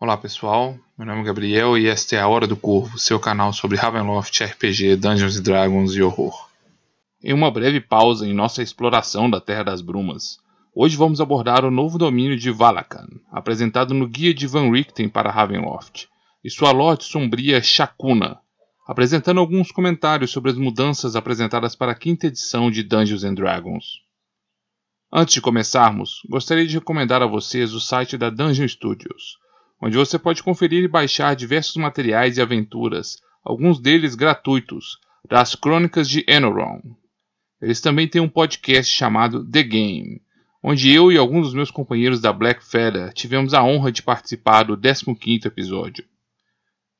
Olá pessoal, meu nome é Gabriel e esta é a Hora do Corvo, seu canal sobre Ravenloft, RPG, Dungeons Dragons e horror. Em uma breve pausa em nossa exploração da Terra das Brumas, hoje vamos abordar o novo domínio de Valakan, apresentado no Guia de Van Richten para Ravenloft, e sua Lorde sombria Shakuna, apresentando alguns comentários sobre as mudanças apresentadas para a quinta edição de Dungeons Dragons. Antes de começarmos, gostaria de recomendar a vocês o site da Dungeon Studios, onde você pode conferir e baixar diversos materiais e aventuras, alguns deles gratuitos, das Crônicas de Enoron. Eles também têm um podcast chamado The Game, onde eu e alguns dos meus companheiros da Black Feather tivemos a honra de participar do 15º episódio.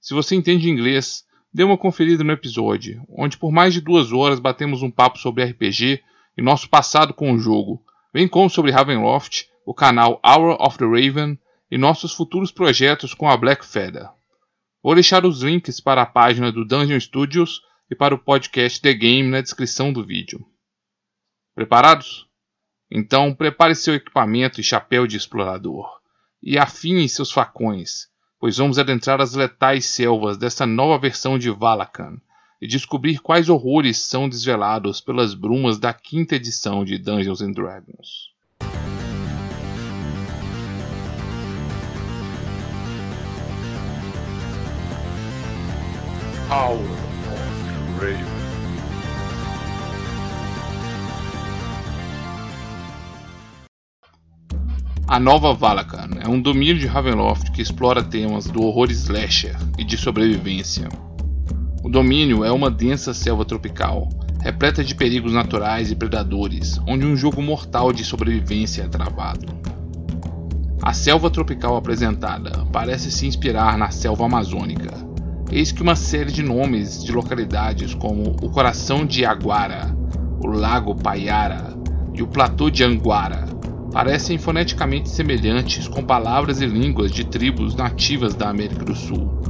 Se você entende inglês, dê uma conferida no episódio, onde por mais de duas horas batemos um papo sobre RPG e nosso passado com o jogo, bem como sobre Ravenloft, o canal Hour of the Raven e nossos futuros projetos com a Black Feather. Vou deixar os links para a página do Dungeon Studios e para o podcast The Game na descrição do vídeo. Preparados? Então prepare seu equipamento e chapéu de explorador, e afine seus facões, pois vamos adentrar as letais selvas dessa nova versão de Valakan e descobrir quais horrores são desvelados pelas brumas da quinta edição de Dungeons Dragons. Of. A Nova Valakan é um domínio de Ravenloft que explora temas do horror slasher e de sobrevivência. O domínio é uma densa selva tropical, repleta de perigos naturais e predadores, onde um jogo mortal de sobrevivência é travado. A selva tropical apresentada parece se inspirar na selva amazônica. Eis que uma série de nomes de localidades como o Coração de Aguara, o Lago Paiara e o Platô de Anguara parecem foneticamente semelhantes com palavras e línguas de tribos nativas da América do Sul,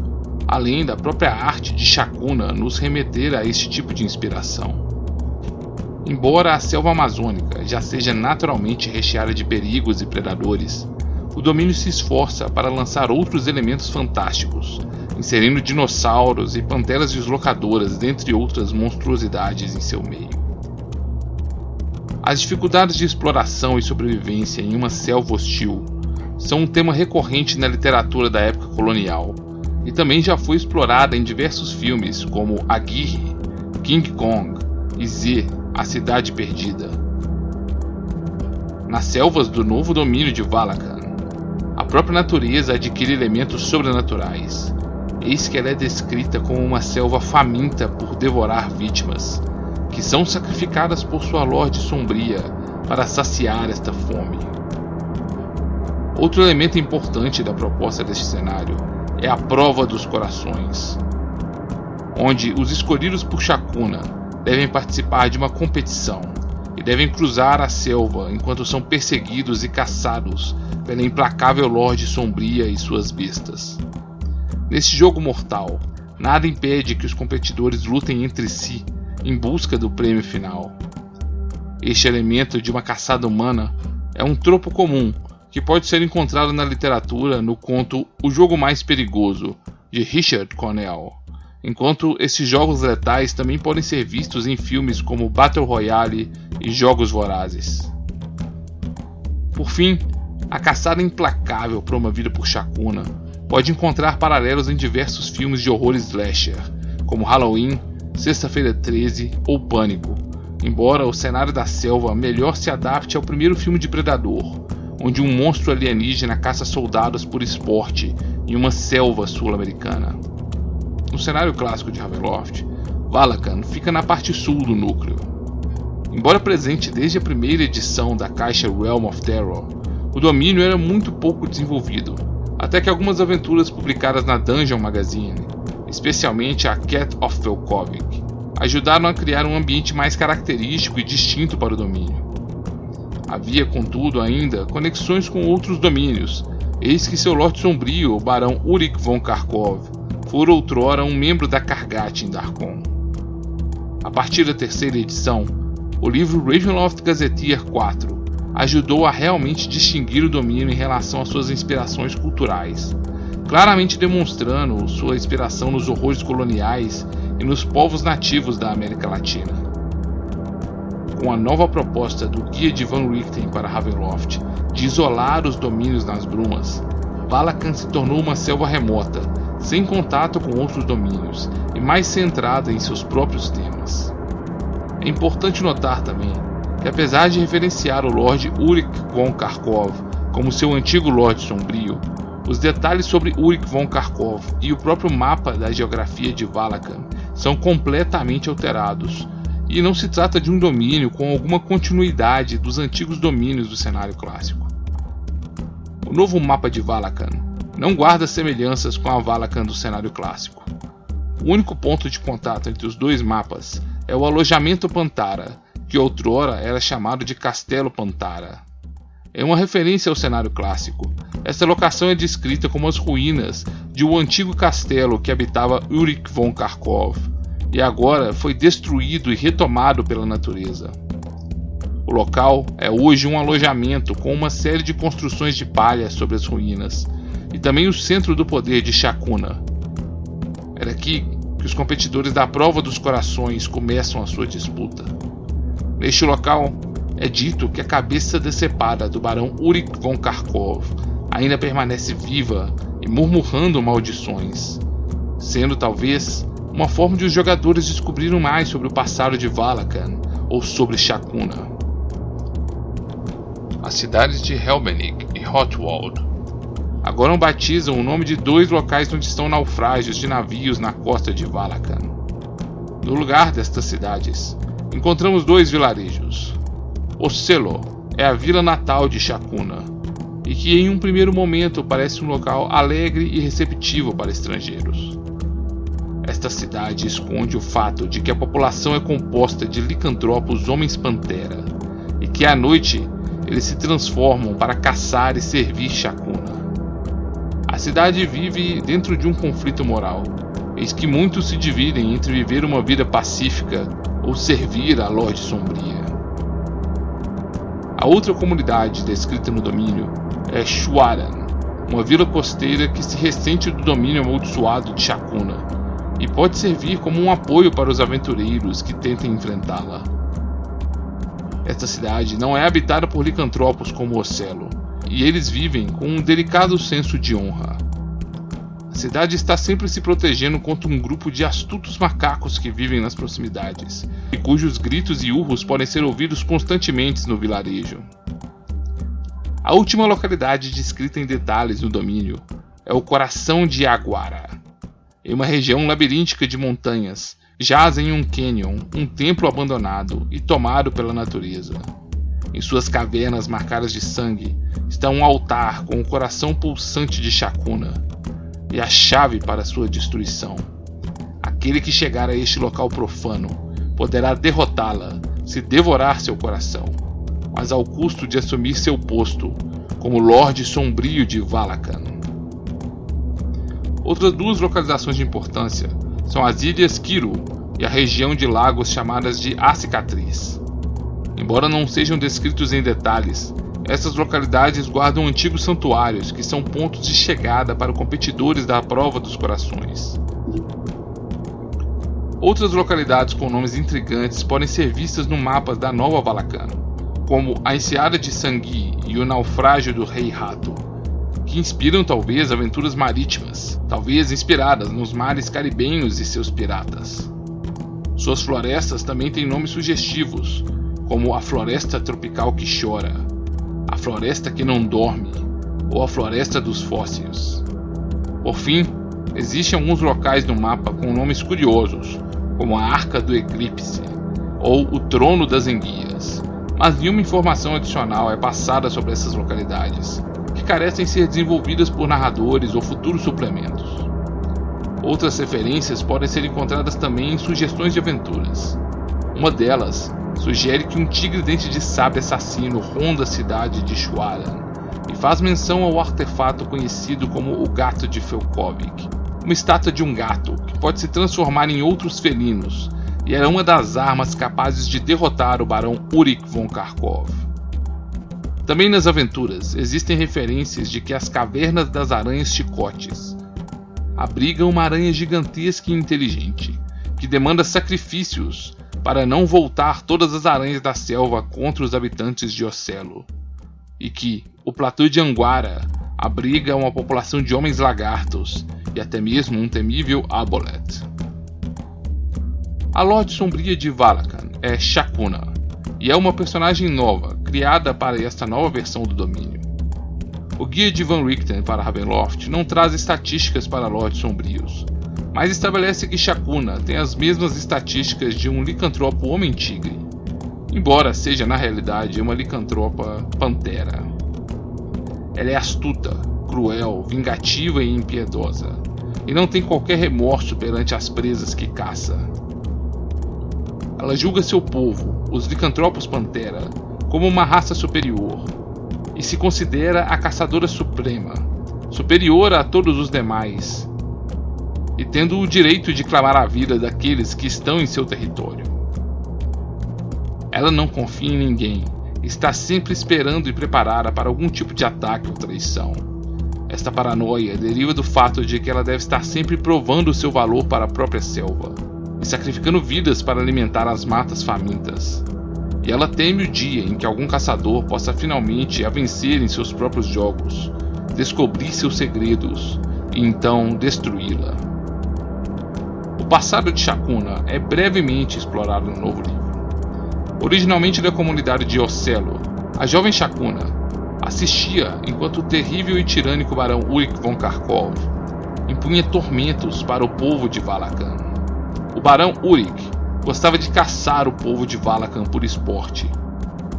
além da própria arte de Shakuna nos remeter a este tipo de inspiração. Embora a selva amazônica já seja naturalmente recheada de perigos e predadores, o domínio se esforça para lançar outros elementos fantásticos, inserindo dinossauros e panteras deslocadoras, dentre outras monstruosidades em seu meio. As dificuldades de exploração e sobrevivência em uma selva hostil são um tema recorrente na literatura da época colonial e também já foi explorada em diversos filmes como Aguirre, King Kong e Z, A Cidade Perdida. Nas selvas do novo domínio de Valakan, a própria natureza adquire elementos sobrenaturais. Eis que ela é descrita como uma selva faminta por devorar vítimas, que são sacrificadas por sua Lorde Sombria para saciar esta fome. Outro elemento importante da proposta deste cenário é a prova dos corações, onde os escolhidos por Shakuna devem participar de uma competição e devem cruzar a selva enquanto são perseguidos e caçados pela implacável Lorde Sombria e suas bestas. Neste jogo mortal, nada impede que os competidores lutem entre si em busca do prêmio final. Este elemento de uma caçada humana é um tropo comum que pode ser encontrado na literatura no conto O Jogo Mais Perigoso, de Richard Cornell, enquanto esses jogos letais também podem ser vistos em filmes como Battle Royale e Jogos Vorazes. Por fim, a caçada implacável promovida por Shakuna pode encontrar paralelos em diversos filmes de horror slasher, como Halloween Sexta-feira 13 ou Pânico, embora o cenário da selva melhor se adapte ao primeiro filme de Predador, onde um monstro alienígena caça soldados por esporte em uma selva sul-americana. No cenário clássico de Ravenloft, Valakan fica na parte sul do núcleo. Embora presente desde a primeira edição da caixa Realm of Terror, o domínio era muito pouco desenvolvido, até que algumas aventuras publicadas na Dungeon Magazine especialmente a Cat of Velkovic, ajudaram a criar um ambiente mais característico e distinto para o domínio. Havia, contudo, ainda conexões com outros domínios, eis que seu Lorde Sombrio, o Barão Urik von Karkov, fora outrora um membro da Kargat em Darkon. A partir da terceira edição, o livro Ravenloft Gazetteer 4 ajudou a realmente distinguir o domínio em relação às suas inspirações culturais, claramente demonstrando sua inspiração nos horrores coloniais e nos povos nativos da América Latina. Com a nova proposta do Guia de Van Richten para Ravenloft de isolar os domínios nas brumas, Valakan se tornou uma selva remota, sem contato com outros domínios e mais centrada em seus próprios temas. É importante notar também que, apesar de referenciar o Lord Ulrich von Kharkov como seu antigo Lorde Sombrio, os detalhes sobre Ulrich von Kharkov e o próprio mapa da geografia de Valakan são completamente alterados, e não se trata de um domínio com alguma continuidade dos antigos domínios do cenário clássico. O novo mapa de Valakan não guarda semelhanças com a Valakan do cenário clássico. O único ponto de contato entre os dois mapas é o alojamento Pantara, que outrora era chamado de Castelo Pantara. É uma referência ao cenário clássico. Esta locação é descrita como as ruínas de um antigo castelo que habitava Ulrich von Kharkov e agora foi destruído e retomado pela natureza. O local é hoje um alojamento com uma série de construções de palha sobre as ruínas e também o centro do poder de Shakuna. Era aqui que os competidores da prova dos corações começam a sua disputa. Neste local, é dito que a cabeça decepada do barão Urik von Kharkov ainda permanece viva e murmurando maldições, sendo talvez uma forma de os jogadores descobrirem mais sobre o passado de Valakan ou sobre Shakuna. As cidades de Helbenig e Hotwald agora batizam o nome de dois locais onde estão naufrágios de navios na costa de Valakan. No lugar destas cidades, encontramos dois vilarejos. Ocelo é a vila natal de Shakuna, e que em um primeiro momento parece um local alegre e receptivo para estrangeiros. Esta cidade esconde o fato de que a população é composta de licantropos homens-pantera e que à noite eles se transformam para caçar e servir Shakuna. A cidade vive dentro de um conflito moral, eis que muitos se dividem entre viver uma vida pacífica ou servir a Lorde Sombria. A outra comunidade descrita no domínio é Shuaran, uma vila costeira que se ressente do domínio amaldiçoado de Shakuna e pode servir como um apoio para os aventureiros que tentem enfrentá-la. Esta cidade não é habitada por licantropos como Ocelo, e eles vivem com um delicado senso de honra. A cidade está sempre se protegendo contra um grupo de astutos macacos que vivem nas proximidades, e cujos gritos e urros podem ser ouvidos constantemente no vilarejo. A última localidade descrita em detalhes no domínio é o coração de Aguara, em uma região labiríntica de montanhas, jaz em um canyon, um templo abandonado e tomado pela natureza. Em suas cavernas marcadas de sangue está um altar com o coração pulsante de Shakuna e a chave para sua destruição. Aquele que chegar a este local profano poderá derrotá-la se devorar seu coração, mas ao custo de assumir seu posto como Lorde Sombrio de Valakan. Outras duas localizações de importância são as ilhas Kiru e a região de lagos chamadas de A Cicatriz. Embora não sejam descritos em detalhes, essas localidades guardam antigos santuários que são pontos de chegada para competidores da prova dos corações. Outras localidades com nomes intrigantes podem ser vistas no mapa da Nova Valacana, como a Enseada de Sangui e o Naufrágio do Rei Rato, que inspiram talvez aventuras marítimas, talvez inspiradas nos mares caribenhos e seus piratas. Suas florestas também têm nomes sugestivos, como a Floresta Tropical que Chora, a Floresta que Não Dorme ou a Floresta dos Fósseis. Por fim, existem alguns locais no mapa com nomes curiosos, como a Arca do Eclipse ou o Trono das Enguias, mas nenhuma informação adicional é passada sobre essas localidades, carecem ser desenvolvidas por narradores ou futuros suplementos. Outras referências podem ser encontradas também em sugestões de aventuras. Uma delas sugere que um tigre dente de sábio assassino ronda a cidade de Shuaran e faz menção ao artefato conhecido como o Gato de Felkovic, uma estátua de um gato que pode se transformar em outros felinos e era uma das armas capazes de derrotar o barão Urik von Kharkov. Também nas aventuras existem referências de que as cavernas das aranhas chicotes abriga uma aranha gigantesca e inteligente, que demanda sacrifícios para não voltar todas as aranhas da selva contra os habitantes de Ocelo, e que o platô de Anguara abriga uma população de homens lagartos e até mesmo um temível Abolet. A Lorde Sombria de Valakan é Shakuna, e é uma personagem nova, criada para esta nova versão do domínio. O guia de Van Richten para Ravenloft não traz estatísticas para Lordes Sombrios, mas estabelece que Shakuna tem as mesmas estatísticas de um licantropo homem-tigre, embora seja na realidade uma licantropa pantera. Ela é astuta, cruel, vingativa e impiedosa, e não tem qualquer remorso perante as presas que caça. Ela julga seu povo, os licantropos pantera, como uma raça superior, e se considera a caçadora suprema, superior a todos os demais, e tendo o direito de clamar a vida daqueles que estão em seu território. Ela não confia em ninguém, está sempre esperando e preparada para algum tipo de ataque ou traição. Esta paranoia deriva do fato de que ela deve estar sempre provando seu valor para a própria selva e sacrificando vidas para alimentar as matas famintas. E ela teme o dia em que algum caçador possa finalmente a vencer em seus próprios jogos, descobrir seus segredos e então destruí-la. O passado de Shakuna é brevemente explorado no novo livro. Originalmente da comunidade de Ocelo, a jovem Shakuna assistia enquanto o terrível e tirânico barão Ulrich von Karkov impunha tormentos para o povo de Valakan. O barão Ulrich gostava de caçar o povo de Valakan por esporte,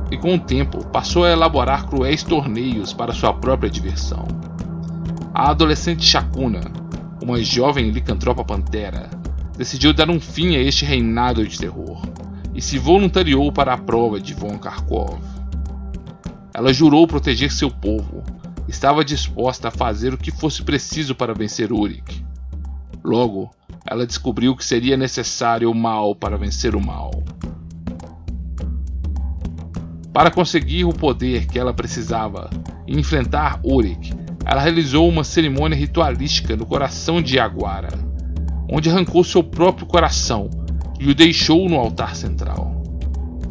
e com o tempo passou a elaborar cruéis torneios para sua própria diversão. A adolescente Shakuna, uma jovem licantropa pantera, decidiu dar um fim a este reinado de terror e se voluntariou para a prova de Von Karkov. Ela jurou proteger seu povo, estava disposta a fazer o que fosse preciso para vencer Urik. Logo, ela descobriu que seria necessário o mal para vencer o mal. Para conseguir o poder que ela precisava e enfrentar Urik, ela realizou uma cerimônia ritualística no coração de Aguara onde arrancou seu próprio coração e o deixou no altar central.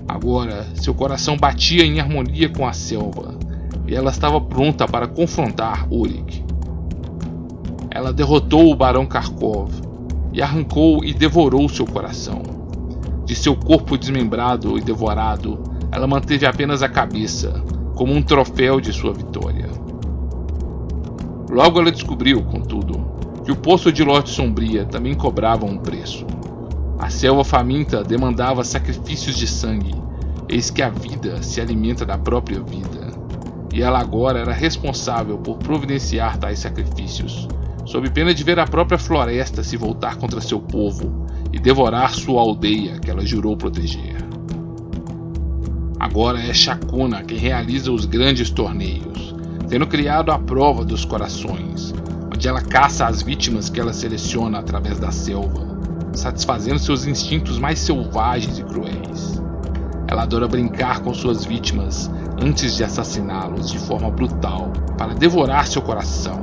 Agora, seu coração batia em harmonia com a selva e ela estava pronta para confrontar Urik. Ela derrotou o Barão Karkov e arrancou e devorou seu coração. De seu corpo desmembrado e devorado, ela manteve apenas a cabeça, como um troféu de sua vitória. Logo ela descobriu, contudo, que o poço de Lote Sombria também cobrava um preço. A selva faminta demandava sacrifícios de sangue, eis que a vida se alimenta da própria vida. E ela agora era responsável por providenciar tais sacrifícios, sob pena de ver a própria floresta se voltar contra seu povo e devorar sua aldeia que ela jurou proteger. Agora é Shakuna quem realiza os grandes torneios, tendo criado a prova dos corações, onde ela caça as vítimas que ela seleciona através da selva, satisfazendo seus instintos mais selvagens e cruéis. Ela adora brincar com suas vítimas antes de assassiná-los de forma brutal para devorar seu coração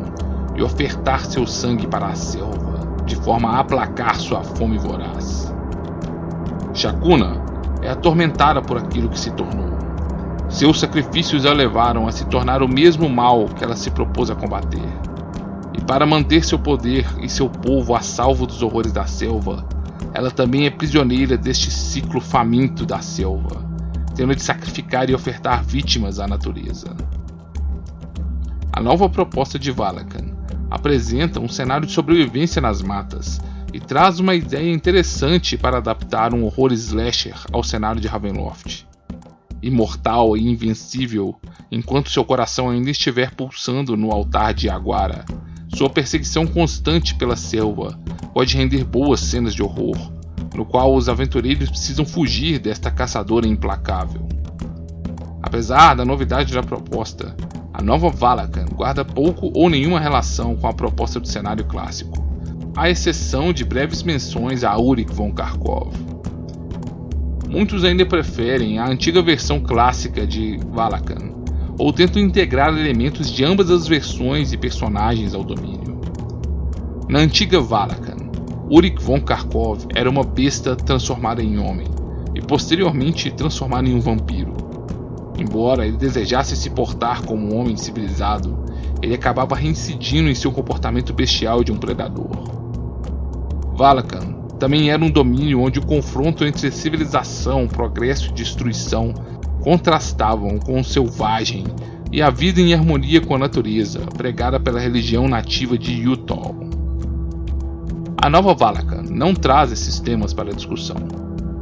e ofertar seu sangue para a selva, de forma a aplacar sua fome voraz. Shakuna é atormentada por aquilo que se tornou. Seus sacrifícios a levaram a se tornar o mesmo mal que ela se propôs a combater. E para manter seu poder e seu povo a salvo dos horrores da selva, ela também é prisioneira deste ciclo faminto da selva, tendo de sacrificar e ofertar vítimas à natureza. A nova proposta de Valakan apresenta um cenário de sobrevivência nas matas e traz uma ideia interessante para adaptar um horror slasher ao cenário de Ravenloft. Imortal e invencível, enquanto seu coração ainda estiver pulsando no altar de Aguara, sua perseguição constante pela selva pode render boas cenas de horror, no qual os aventureiros precisam fugir desta caçadora implacável. Apesar da novidade da proposta, a nova Valakan guarda pouco ou nenhuma relação com a proposta do cenário clássico, à exceção de breves menções a Ulrich von Karkov. Muitos ainda preferem a antiga versão clássica de Valakan, ou tentam integrar elementos de ambas as versões e personagens ao domínio. Na antiga Valakan, Urik von Kharkov era uma besta transformada em homem e posteriormente transformada em um vampiro. Embora ele desejasse se portar como um homem civilizado, ele acabava reincidindo em seu comportamento bestial de um predador. Valakan também era um domínio onde o confronto entre civilização, progresso e destruição contrastavam com o selvagem e a vida em harmonia com a natureza, pregada pela religião nativa de Utah. A nova Valakan não traz esses temas para discussão.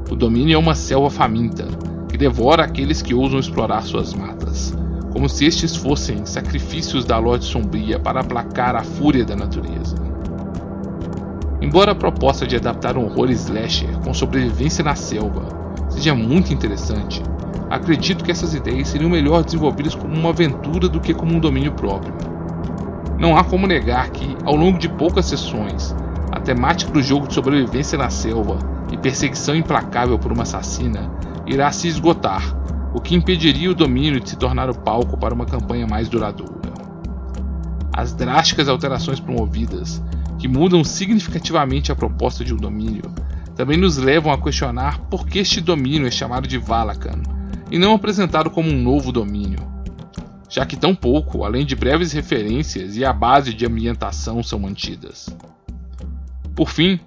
O domínio é uma selva faminta que devora aqueles que ousam explorar suas matas, como se estes fossem sacrifícios da Lorde Sombria para aplacar a fúria da natureza. Embora a proposta de adaptar um horror slasher com sobrevivência na selva seja muito interessante, acredito que essas ideias seriam melhor desenvolvidas como uma aventura do que como um domínio próprio. Não há como negar que, ao longo de poucas sessões, a temática do jogo de sobrevivência na selva e perseguição implacável por uma assassina irá se esgotar, o que impediria o domínio de se tornar o palco para uma campanha mais duradoura. As drásticas alterações promovidas que mudam significativamente a proposta de um domínio, também nos levam a questionar por que este domínio é chamado de Valakan e não apresentado como um novo domínio, já que tão pouco, além de breves referências e a base de ambientação são mantidas. Por fim,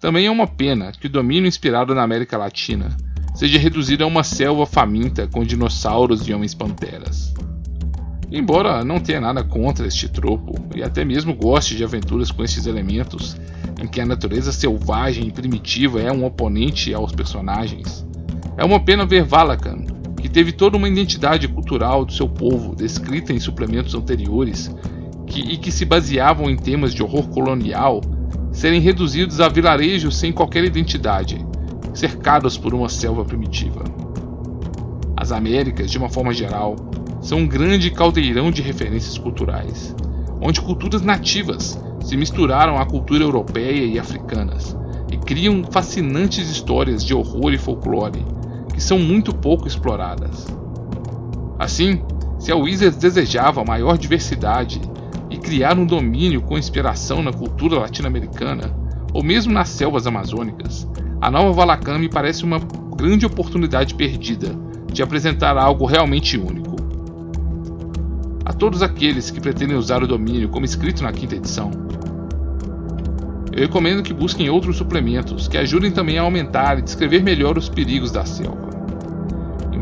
também é uma pena que o domínio inspirado na América Latina seja reduzido a uma selva faminta com dinossauros e homens-panteras. Embora não tenha nada contra este tropo e até mesmo goste de aventuras com estes elementos, em que a natureza selvagem e primitiva é um oponente aos personagens, é uma pena ver Valakan, teve toda uma identidade cultural do seu povo descrita em suplementos anteriores que, e que se baseavam em temas de horror colonial, serem reduzidos a vilarejos sem qualquer identidade, cercados por uma selva primitiva. As Américas, de uma forma geral, são um grande caldeirão de referências culturais, onde culturas nativas se misturaram à cultura europeia e africanas e criam fascinantes histórias de horror e folclore que são muito pouco exploradas. Assim, se a Wizards desejava maior diversidade e criar um domínio com inspiração na cultura latino-americana, ou mesmo nas selvas amazônicas, a nova Valacan me parece uma grande oportunidade perdida de apresentar algo realmente único. A todos aqueles que pretendem usar o domínio como escrito na quinta edição, eu recomendo que busquem outros suplementos que ajudem também a aumentar e descrever melhor os perigos da selva.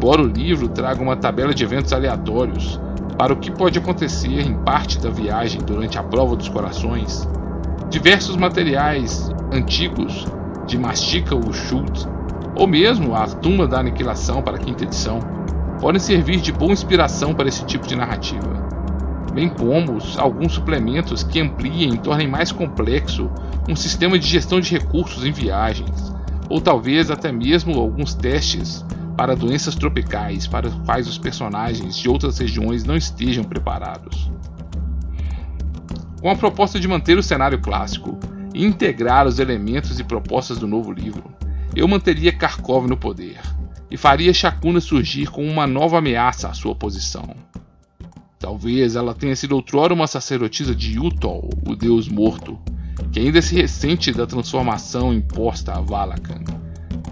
Embora o livro traga uma tabela de eventos aleatórios para o que pode acontecer em parte da viagem durante a prova dos corações, diversos materiais antigos de Mastica o Schultz, ou mesmo a Tumba da Aniquilação para a quinta edição, podem servir de boa inspiração para esse tipo de narrativa, bem como alguns suplementos que ampliem e tornem mais complexo um sistema de gestão de recursos em viagens, ou talvez até mesmo alguns testes para doenças tropicais para os quais os personagens de outras regiões não estejam preparados. Com a proposta de manter o cenário clássico e integrar os elementos e propostas do novo livro, eu manteria Kharkov no poder, e faria Shakuna surgir como uma nova ameaça à sua posição. Talvez ela tenha sido outrora uma sacerdotisa de Utol, o deus morto, que ainda se ressente da transformação imposta a Valakan,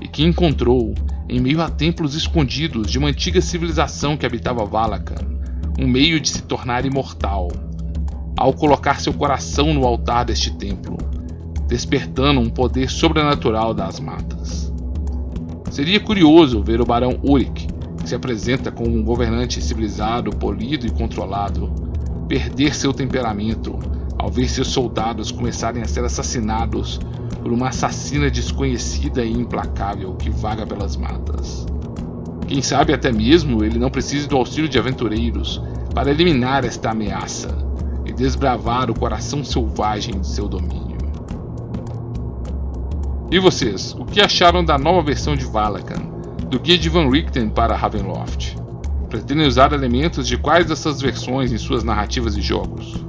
e que encontrou, em meio a templos escondidos de uma antiga civilização que habitava Valakan, um meio de se tornar imortal, ao colocar seu coração no altar deste templo, despertando um poder sobrenatural das matas. Seria curioso ver o Barão Urik, que se apresenta como um governante civilizado, polido e controlado, perder seu temperamento ao ver seus soldados começarem a ser assassinados por uma assassina desconhecida e implacável que vaga pelas matas. Quem sabe até mesmo ele não precise do auxílio de aventureiros para eliminar esta ameaça e desbravar o coração selvagem de seu domínio. E vocês, o que acharam da nova versão de Valakan, do guia de Van Richten para Ravenloft? Pretendem usar elementos de quais dessas versões em suas narrativas e jogos?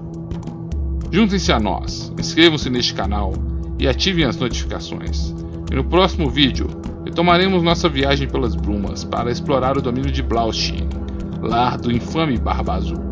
Juntem-se a nós, inscrevam-se neste canal e ativem as notificações. E no próximo vídeo, retomaremos nossa viagem pelas brumas para explorar o domínio de Blaustein, lar do infame Barba Azul.